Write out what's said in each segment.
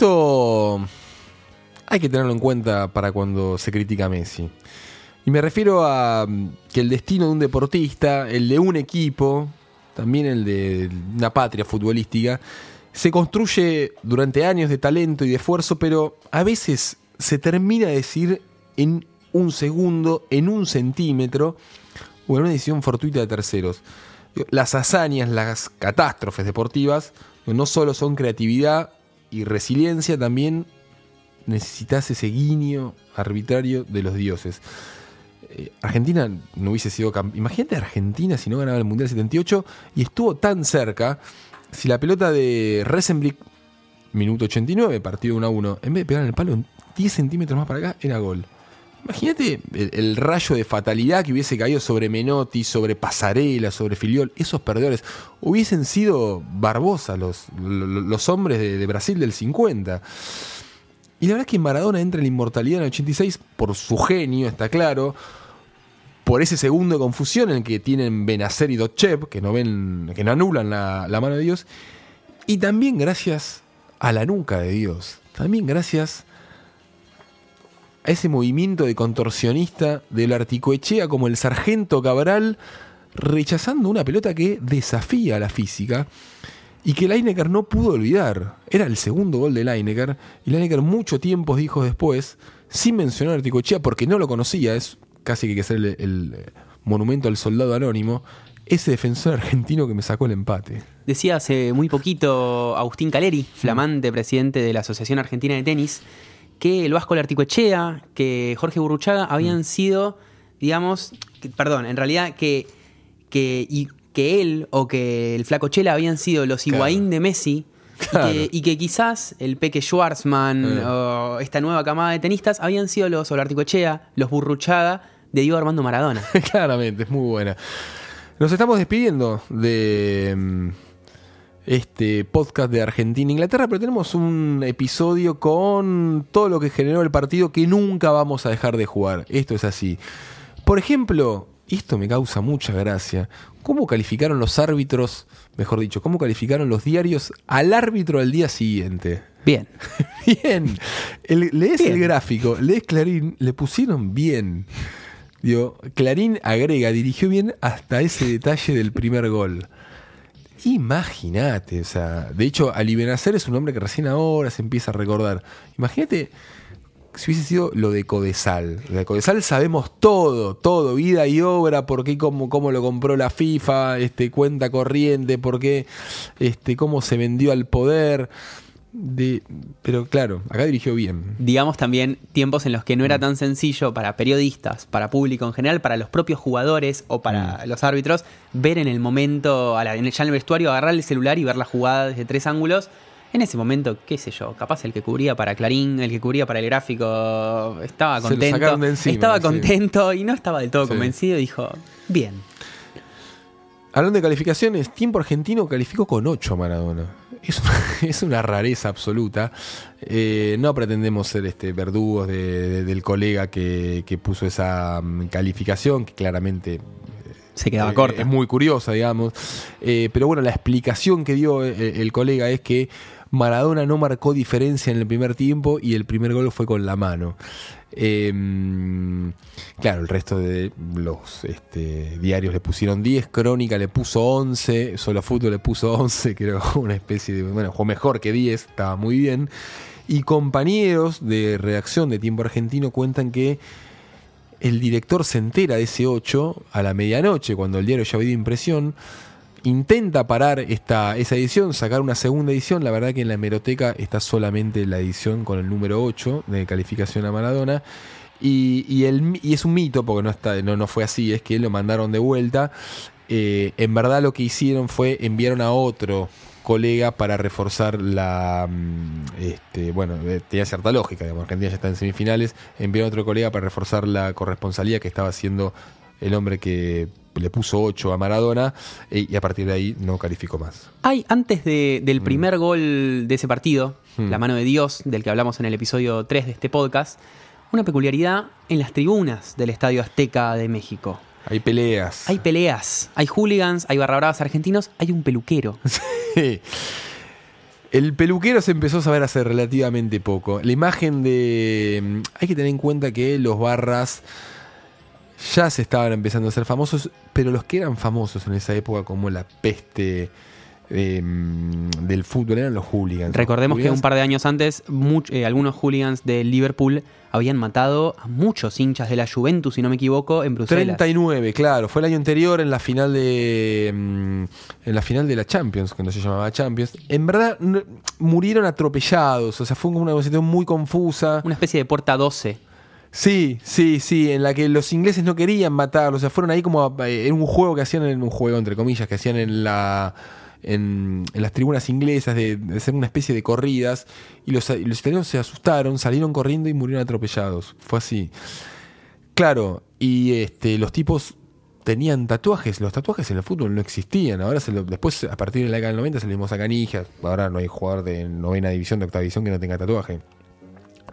esto hay que tenerlo en cuenta para cuando se critica a Messi. Y me refiero a mm, que el destino de un deportista, el de un equipo, también el de una patria futbolística, se construye durante años de talento y de esfuerzo, pero a veces se termina de decir en un segundo, en un centímetro, o en una decisión fortuita de terceros. Las hazañas, las catástrofes deportivas, no solo son creatividad y resiliencia, también necesitas ese guiño arbitrario de los dioses. Eh, Argentina no hubiese sido Imagínate Argentina si no ganaba el Mundial 78 y estuvo tan cerca. Si la pelota de Resenblick, minuto 89, partido 1 a 1, en vez de pegar en el palo 10 centímetros más para acá, era gol. Imagínate el, rayo de fatalidad que hubiese caído sobre Menotti, sobre Pasarela, sobre Filiol. Esos perdedores hubiesen sido Barbosa, los, los, hombres de, Brasil del 50. Y la verdad es que Maradona entra en la inmortalidad en el 86 por su genio, está claro. Por ese segundo de confusión en el que tienen Benacer y Dotchev, que no ven, que no anulan la, la mano de Dios. Y también gracias a la nuca de Dios. También gracias a ese movimiento de contorsionista del Articoechea como el sargento Cabral rechazando una pelota que desafía a la física y que Lineker no pudo olvidar. Era el segundo gol de Lineker y Lineker mucho tiempo dijo después, sin mencionar a Articoechea porque no lo conocía, es casi que hay que ser el, monumento al soldado anónimo, ese defensor argentino que me sacó el empate. Decía hace muy poquito Agustín Caleri, flamante presidente de la Asociación Argentina de Tenis, que el Vasco Larticoechea, que Jorge Burruchaga habían mm. sido, digamos, perdón, en realidad que, que, y, que él o que el Flaco Chela habían sido los Higuaín de Messi. Y, que, quizás el Peque Schwarzman eh. o esta nueva camada de tenistas habían sido los Olarticochea, los Burruchaga de Diego Armando Maradona. Claramente, es muy buena. Nos estamos despidiendo de mm, este podcast de Argentina e Inglaterra, pero tenemos un episodio con todo lo que generó el partido que nunca vamos a dejar de jugar. Esto es así. Por ejemplo, esto me causa mucha gracia. ¿Cómo calificaron los árbitros, mejor dicho, cómo calificaron los diarios al árbitro al día siguiente? Bien. bien. lees el gráfico, lees Clarín, le pusieron bien. Digo, Clarín agrega, dirigió bien hasta ese detalle del primer gol. Imagínate, o sea, de hecho, Ali Benacer es un hombre que recién ahora se empieza a recordar. Imagínate si hubiese sido lo de Codesal. Lo de Codesal sabemos todo, todo, vida y obra, por qué, cómo, cómo lo compró la FIFA, este, cuenta corriente, por qué, este, cómo se vendió al poder. De, pero claro, acá dirigió bien. Digamos también tiempos en los que no era mm. tan sencillo para periodistas, para público en general, para los propios jugadores o para mm. los árbitros, ver en el momento, ya en el vestuario, agarrar el celular y ver la jugada desde tres ángulos. En ese momento, qué sé yo, capaz el que cubría para Clarín, el que cubría para el gráfico, estaba contento. estaba contento y no estaba del todo convencido y dijo, bien. Hablando de calificaciones, tiempo argentino calificó con 8 a Maradona es, una rareza absoluta. Eh, no pretendemos ser este verdugos del colega que, puso esa mm, calificación, que claramente eh, se quedaba corta. Es muy curiosa, digamos. Eh, pero bueno, la explicación que dio el colega es que Maradona no marcó diferencia en el primer tiempo y el primer gol fue con la mano. Em, claro, el resto de los este, diarios le pusieron 10, Crónica le puso 11, Solo Fútbol le puso 11, creo una especie de, bueno, fue mejor que 10, estaba muy bien. Y compañeros de redacción de Tiempo Argentino cuentan que el director se entera de ese 8 a la medianoche, cuando el diario ya había impresión, intenta parar esta, esa edición, sacar una segunda edición. La verdad que en la hemeroteca está solamente la edición con el número 8 de calificación a Maradona. Y, es un mito, porque no fue así, es que lo mandaron de vuelta. Eh, en verdad lo que hicieron fue enviaron a otro colega para reforzar la mm, este, bueno eh, tenía cierta lógica digamos Argentina ya está en semifinales enviaron a otro colega para reforzar la corresponsalía que estaba haciendo el hombre que le puso 8 a Maradona eh, y a partir de ahí no calificó más. Hay, antes del mm. primer gol de ese partido, mm. la mano de Dios, del que hablamos en el episodio 3 de este podcast, una peculiaridad en las tribunas del Estadio Azteca de México. Hay peleas. Hay peleas, hay hooligans, hay barra argentinos, hay un peluquero. El peluquero se empezó a saber hace relativamente poco. La imagen de. mm, Hay que tener en cuenta que los barras ya se estaban empezando a ser famosos, pero los que eran famosos en esa época, como la peste eh, del fútbol, eran los hooligans. Recordemos que Hooligans- un par de años antes, much- eh, algunos hooligans de Liverpool habían matado a muchos hinchas de la Juventus, si no me equivoco, en Bruselas. 39, claro. Fue el año anterior en la final de. mm, En la final de la Champions, que no se llamaba Champions. En verdad, murieron atropellados. O sea, fue una situación muy confusa. Una especie de puerta 12. Sí, sí, sí, en la que los ingleses no querían matarlos, o sea, fueron ahí como a- eh, en un juego que hacían en un juego entre comillas que hacían en la en, en las tribunas inglesas de, de hacer una especie de corridas y los, los italianos se asustaron, salieron corriendo y murieron atropellados. Fue así. Claro, y este los tipos tenían tatuajes, los tatuajes en el fútbol no existían. Ahora se lo- después a partir de la década del 90 salimos a canijas. Ahora no hay jugador de novena división, de octava división que no tenga tatuaje.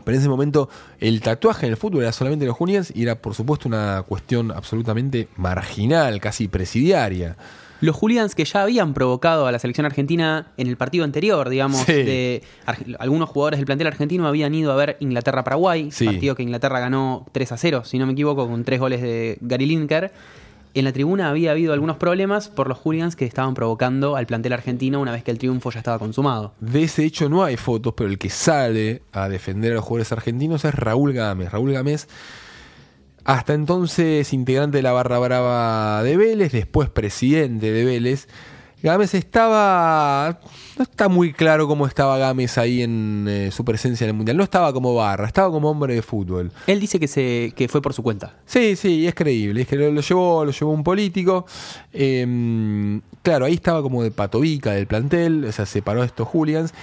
Pero en ese momento el tatuaje en el fútbol era solamente los hooligans y era por supuesto una cuestión absolutamente marginal, casi presidiaria. Los hooligans que ya habían provocado a la selección argentina en el partido anterior, digamos, Sí. de algunos jugadores del plantel argentino habían ido a ver Inglaterra-Paraguay, Sí. partido que Inglaterra ganó 3 a 0, si no me equivoco, con tres goles de Gary Lineker. En la tribuna había habido algunos problemas por los hooligans que estaban provocando al plantel argentino una vez que el triunfo ya estaba consumado. De ese hecho no hay fotos, pero el que sale a defender a los jugadores argentinos es Raúl Gámez. Raúl Gámez, hasta entonces integrante de la barra brava de Vélez, después presidente de Vélez. Gámez estaba. No está muy claro cómo estaba Gámez ahí en eh, su presencia en el Mundial. No estaba como barra, estaba como hombre de fútbol. Él dice que, se, que fue por su cuenta. Sí, sí, es creíble. Es que lo, lo llevó, lo llevó un político. Eh, claro, ahí estaba como de patovica del plantel, o sea, separó a estos hooligans.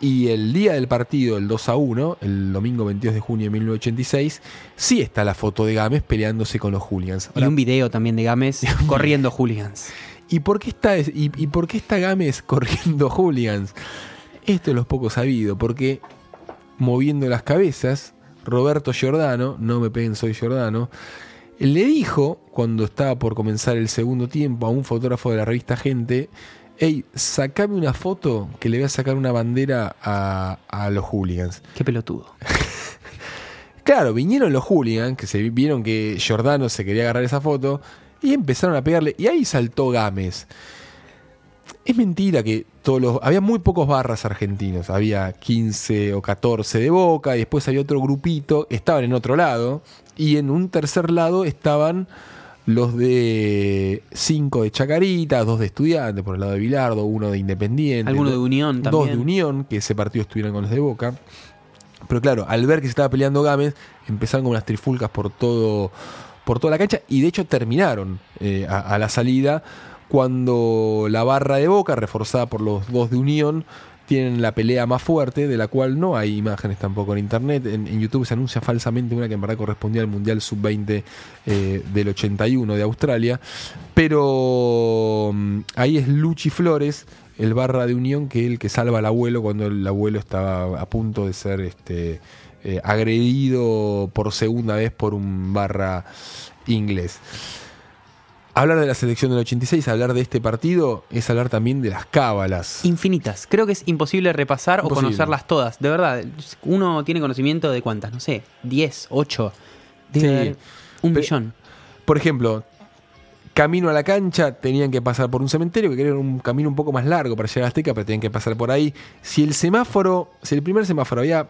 Y el día del partido, el 2 a 1, el domingo 22 de junio de 1986, sí está la foto de Gámez peleándose con los hooligans. Y un video también de Gámez corriendo hooligans. ¿Y por qué está, y, y por qué está Gámez corriendo hooligans? Esto es lo poco sabido, porque moviendo las cabezas, Roberto Giordano, no me peguen, soy Giordano, le dijo, cuando estaba por comenzar el segundo tiempo, a un fotógrafo de la revista Gente, hey, sacame una foto que le voy a sacar una bandera a, a los hooligans. Qué pelotudo. Claro, vinieron los hooligans, que se vi- vieron que Giordano se quería agarrar esa foto, y empezaron a pegarle, y ahí saltó Gámez. Es mentira que todos los. Había muy pocos barras argentinos. Había 15 o 14 de boca. Y después había otro grupito. Estaban en otro lado. Y en un tercer lado estaban los de 5 de Chacarita, dos de Estudiantes por el lado de Bilardo, uno de Independiente. Alguno de Unión Dos también. de Unión, que ese partido estuvieron con los de Boca. Pero claro, al ver que se estaba peleando Gámez, empezaron con unas trifulcas por todo por toda la cancha y de hecho terminaron eh, a, la salida cuando la barra de Boca, reforzada por los dos de Unión, tienen la pelea más fuerte, de la cual no hay imágenes tampoco en internet. En, en YouTube se anuncia falsamente una que en verdad correspondía al Mundial Sub-20 eh, del 81 de Australia. Pero mm, ahí es Luchi Flores, el barra de Unión, que es el que salva al abuelo cuando el abuelo estaba a punto de ser este, eh, agredido por segunda vez por un barra inglés. Hablar de la selección del 86, hablar de este partido, es hablar también de las cábalas. Infinitas. Creo que es imposible repasar o conocerlas todas. De verdad, uno tiene conocimiento de cuántas, no sé, 10, 8. Debe Sí. un millón. Por ejemplo, camino a la cancha, tenían que pasar por un cementerio, que era un camino un poco más largo para llegar a Azteca, pero tenían que pasar por ahí. Si el semáforo, si el primer semáforo había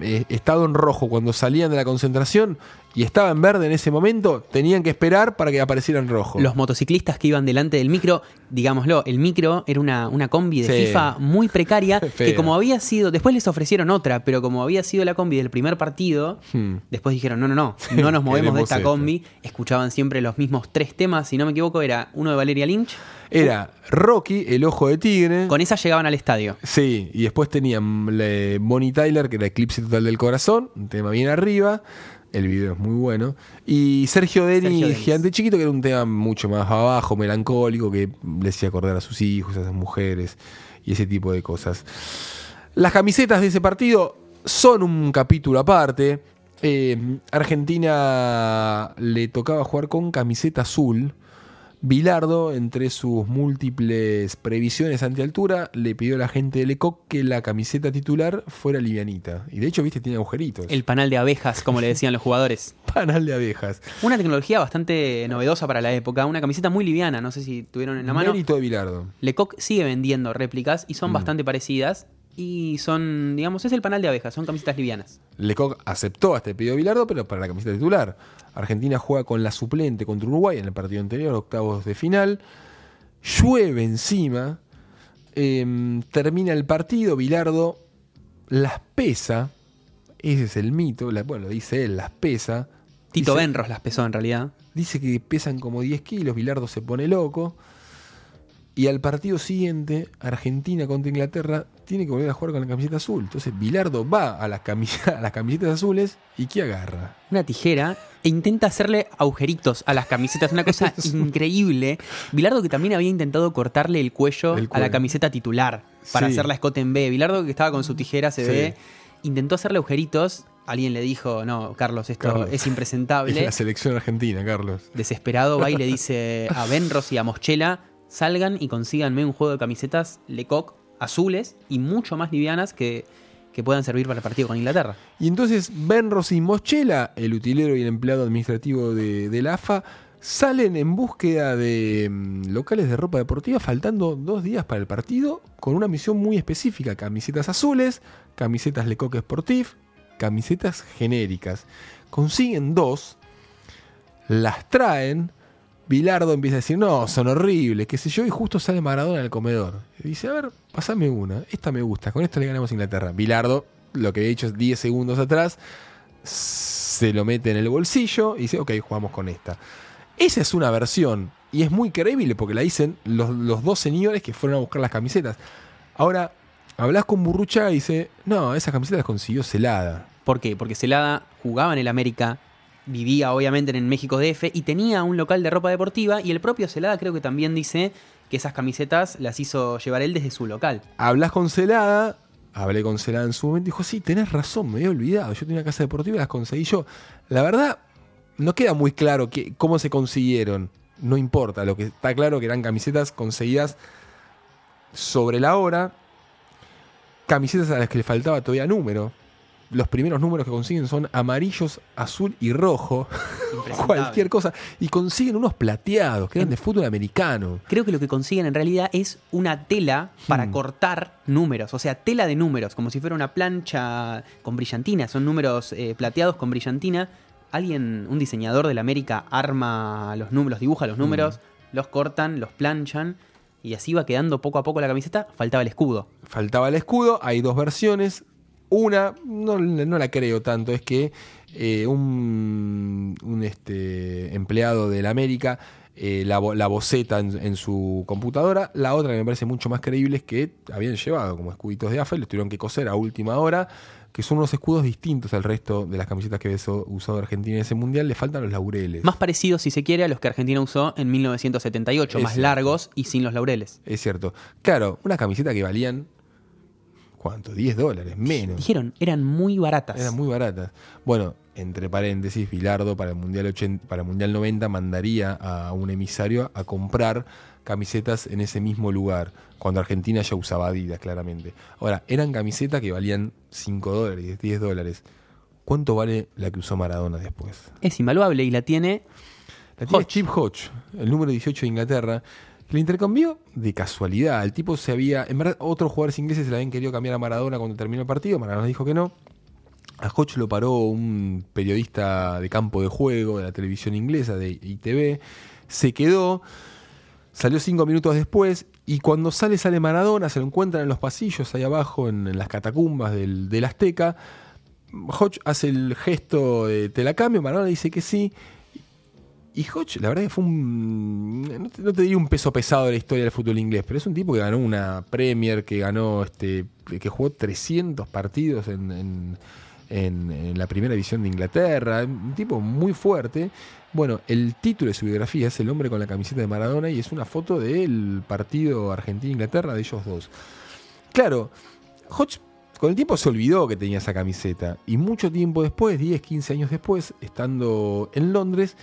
eh, estado en rojo cuando salían de la concentración y estaba en verde en ese momento, tenían que esperar para que apareciera en rojo. Los motociclistas que iban delante del micro, digámoslo, el micro era una, una combi de Sí. FIFA muy precaria, que como había sido, después les ofrecieron otra, pero como había sido la combi del primer partido, Hmm. después dijeron, no, no, no, no nos movemos de esta combi. Escuchaban siempre los mismos tres temas, si no me equivoco, era uno de Valeria Lynch. Era Rocky, el ojo de tigre. Con esa llegaban al estadio. Sí, y después tenían eh, Bonnie Tyler, que era Eclipse Total del Corazón, un tema bien arriba. El video es muy bueno. Y Sergio Denis, Sergio. Gigante Chiquito, que era un tema mucho más abajo, melancólico, que le hacía acordar a sus hijos, a sus mujeres y ese tipo de cosas. Las camisetas de ese partido son un capítulo aparte. Eh, Argentina le tocaba jugar con camiseta azul, Bilardo, entre sus múltiples previsiones ante altura, le pidió a la gente de Lecoq que la camiseta titular fuera livianita. Y de hecho, viste, tiene agujeritos. El panal de abejas, como le decían los jugadores. panal de abejas. Una tecnología bastante novedosa para la época, una camiseta muy liviana, no sé si tuvieron en la mano. Mérito de Bilardo. Lecoq sigue vendiendo réplicas y son Mm. bastante parecidas. Y son, digamos, es el panal de abejas, son camisetas livianas. Lecoq aceptó este pedido de Bilardo, pero para la camiseta titular. Argentina juega con la suplente contra Uruguay en el partido anterior, octavos de final. Llueve encima. em, termina el partido. Bilardo las pesa. Ese es el mito. la- bueno, lo dice él, las pesa. Tito Dice- Benros las pesó en realidad. Dice que pesan como 10 kilos. Bilardo se pone loco. Y al partido siguiente, Argentina contra Inglaterra tiene que volver a jugar con la camiseta azul. Entonces Bilardo va a las, cami- a las camisetas azules y ¿qué agarra? Una tijera e intenta hacerle agujeritos a las camisetas. Una cosa increíble. Bilardo que también había intentado cortarle el cuello, El a la camiseta titular para Sí. hacer la escote en B. Bilardo que estaba con su tijera, se Sí. ve, intentó hacerle agujeritos. Alguien le dijo, no, Carlos, esto Carlos. es Es impresentable. la selección argentina, Carlos. Desesperado va y le dice a Benros y a Moschela, salgan y consíganme un juego de camisetas Lecoq azules y mucho más livianas que, que puedan servir para el partido con Inglaterra. Y entonces Benros y Moschela, el utilero y el empleado administrativo de la AFA, salen en búsqueda de mm, locales de ropa deportiva, faltando dos días para el partido, con una misión muy específica: camisetas azules, camisetas Lecoq Sportif, camisetas genéricas. Consiguen dos, las traen. Bilardo empieza a decir, no, son horribles, qué sé yo, y justo sale Maradona del comedor. Y dice, a ver, pasame una, esta me gusta, con esta le ganamos a Inglaterra. Bilardo, lo que había dicho 10 segundos atrás, se lo mete en el bolsillo y dice, ok, jugamos con esta. Esa es una versión, y es muy creíble porque la dicen los, los dos señores que fueron a buscar las camisetas. Ahora, hablas con Burrucha y dice, no, esa camiseta las consiguió celada. ¿Por qué? Porque Celada jugaba en el América, vivía obviamente en México DF y tenía un local de ropa deportiva y el propio Celada creo que también dice que esas camisetas las hizo llevar él desde su local. Hablas con Celada, hablé con Celada en su momento, dijo, sí, tenés razón, me había olvidado, yo tenía una casa deportiva y las conseguí yo. La verdad, no queda muy claro que, cómo se consiguieron, no importa, lo que está claro que eran camisetas conseguidas sobre la hora, camisetas a las que le faltaba todavía número. Los primeros números que consiguen son amarillos, azul y rojo, cualquier cosa, y consiguen unos plateados que eran de fútbol americano. Creo que lo que consiguen en realidad es una tela para Hmm. cortar números, o sea, tela de números, como si fuera una plancha con brillantina, son números eh, plateados con brillantina. Alguien, un diseñador de la América, arma los números, dibuja los números, los cortan, los planchan y así va quedando poco a poco la camiseta. Faltaba el escudo. faltaba el escudo, hay dos versiones. Una, no, no la creo tanto, es que eh, un, un, este, empleado de la América eh, la, la boceta en, en su computadora. La otra que me parece mucho más creíble es que habían llevado como escuditos de AFA y los tuvieron que coser a última hora, que son unos escudos distintos al resto de las camisetas que había usado Argentina en ese mundial. Le faltan los laureles. Más parecidos, si se quiere, a los que Argentina usó en 1978, Es más cierto. largos y sin los laureles. Es cierto. Claro, una camiseta que valían. ¿Cuánto? 10 dólares, menos. Dijeron, eran muy baratas. Eran muy baratas. Bueno, entre paréntesis, Bilardo para el Mundial 80, para el Mundial 90 mandaría a un emisario a comprar camisetas en ese mismo lugar, cuando Argentina ya usaba Adidas, claramente. Ahora, eran camisetas que valían 5 dólares, 10 dólares. ¿Cuánto vale la que usó Maradona después? Es invaluable y la tiene La tiene Hodge. Chip Hodge, el número 18 de Inglaterra. Le intercambió de casualidad. El tipo se había. En verdad, otros jugadores ingleses se le habían querido cambiar a Maradona cuando terminó el partido. Maradona dijo que no. A Hodge lo paró un periodista de campo de juego de la televisión inglesa, de ITV. Se quedó. Salió cinco minutos después. Y cuando sale, sale Maradona. Se lo encuentran en los pasillos ahí abajo, en, en las catacumbas del, del Azteca. Hodge hace el gesto de te la cambio. Maradona dice que sí. Y Hodge, la verdad que fue un. No te, no diría un peso pesado de la historia del fútbol inglés, pero es un tipo que ganó una Premier, que ganó. este que jugó 300 partidos en- en la primera división de Inglaterra. Un tipo muy fuerte. Bueno, el título de su biografía es El hombre con la camiseta de Maradona y es una foto del partido Argentina-Inglaterra de ellos dos. Claro, Hodge con el tiempo se olvidó que tenía esa camiseta y mucho tiempo después, 10, 15 años después, estando en Londres,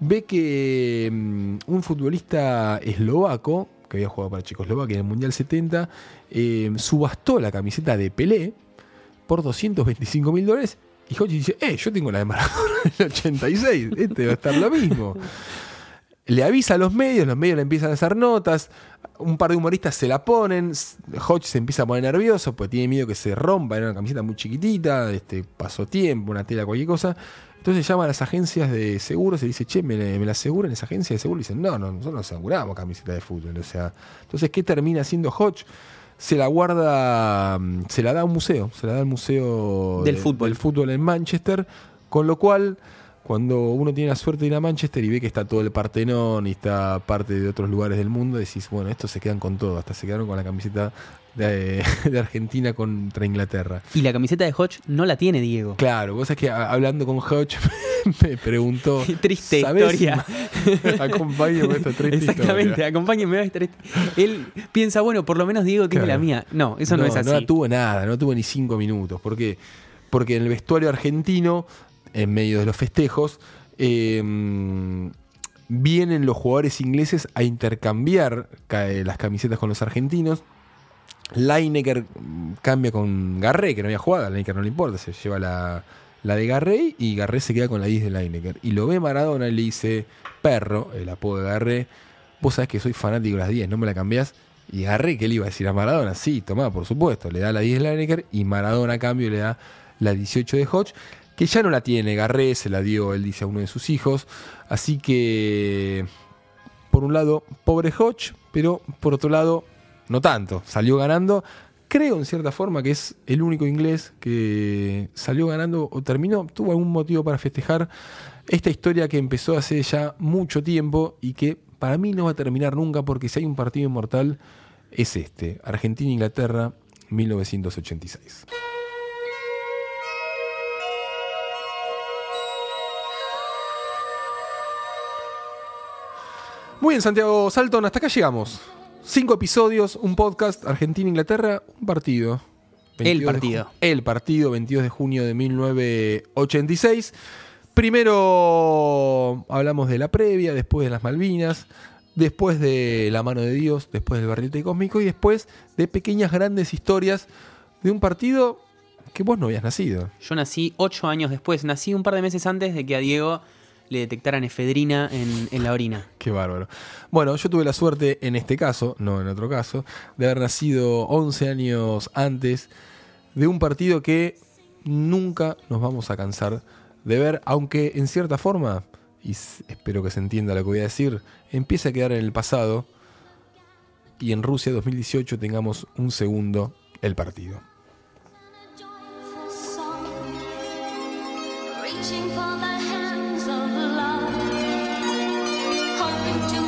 ve que mm, un futbolista eslovaco, que había jugado para Checoslovaquia en el Mundial 70, eh, subastó la camiseta de Pelé por 225 mil dólares. Y Hodge dice, eh, yo tengo la de Maradona del 86, este va a estar lo mismo. Le avisa a los medios, los medios le empiezan a hacer notas, un par de humoristas se la ponen, Hodge se empieza a poner nervioso, pues tiene miedo que se rompa, era una camiseta muy chiquitita, este, pasó tiempo, una tela, cualquier cosa. Entonces llama a las agencias de seguros y dice, che, ¿me, me la aseguran esa agencia de seguros? Y dicen, no, no, nosotros no aseguramos camiseta de fútbol. O sea, entonces, ¿qué termina haciendo Hodge? Se la guarda, mm, se la da a un museo, se la da al museo Del de- fútbol. del fútbol en Manchester, con lo cual, cuando uno tiene la suerte de ir a Manchester y ve que está todo el Partenón y está parte de otros lugares del mundo, decís, bueno, estos se quedan con todo, hasta se quedaron con la camiseta de, de Argentina contra Inglaterra. Y la camiseta de Hodge no la tiene Diego. Claro, vos sabés que a- hablando con Hodge me preguntó. Qué triste ¿sabés historia. Acompáñame con esta triste Exactamente, historia. acompáñenme a esta triste- Él piensa, bueno, por lo menos Diego tiene Claro. la mía. No, eso no, es así. No la tuvo nada, no tuvo ni cinco minutos. ¿Por qué? Porque en el vestuario argentino, en medio de los festejos, eh, vienen los jugadores ingleses a intercambiar ca- eh, las camisetas con los argentinos. Lineker mm, cambia con Garré, que no había jugado, a Lineker no le importa, se lleva la, la de Garré y Garré se queda con la 10 de Lineker. Y lo ve Maradona y le dice, perro, el apodo de Garré, vos sabés que soy fanático de las 10, ¿no me la cambiás? Y Garré, ¿qué le iba a decir a Maradona? Sí, tomá, por supuesto, le da la 10 de Lineker y Maradona a cambio le da la 18 de Hodge, que ya no la tiene Garré, se la dio, él dice, a uno de sus hijos. Así que, por un lado, pobre Hodge, pero por otro lado, no tanto. Salió ganando. Creo en cierta forma que es el único inglés que salió ganando o terminó, tuvo algún motivo para festejar esta historia que empezó hace ya mucho tiempo y que para mí no va a terminar nunca porque si hay un partido inmortal es este, Argentina-Inglaterra 1986. Muy bien, Santiago Salton, hasta acá llegamos. Cinco episodios, un podcast, Argentina-Inglaterra, un partido. El 22 de partido. El partido, 22 de junio de 1986. Primero hablamos de la previa, después de las Malvinas, después de la mano de Dios, después del barrilete cósmico y después de pequeñas grandes historias de un partido que vos no habías nacido. Yo nací ocho años después, nací un par de meses antes de que a Diego le detectaran efedrina en, en la orina. Qué bárbaro. Bueno, yo tuve la suerte en este caso, no en otro caso, de haber nacido 11 años antes de un partido que nunca nos vamos a cansar de ver, aunque en cierta forma, y espero que se entienda lo que voy a decir, empieza a quedar en el pasado y en Rusia 2018 tengamos un segundo el partido. reaching for to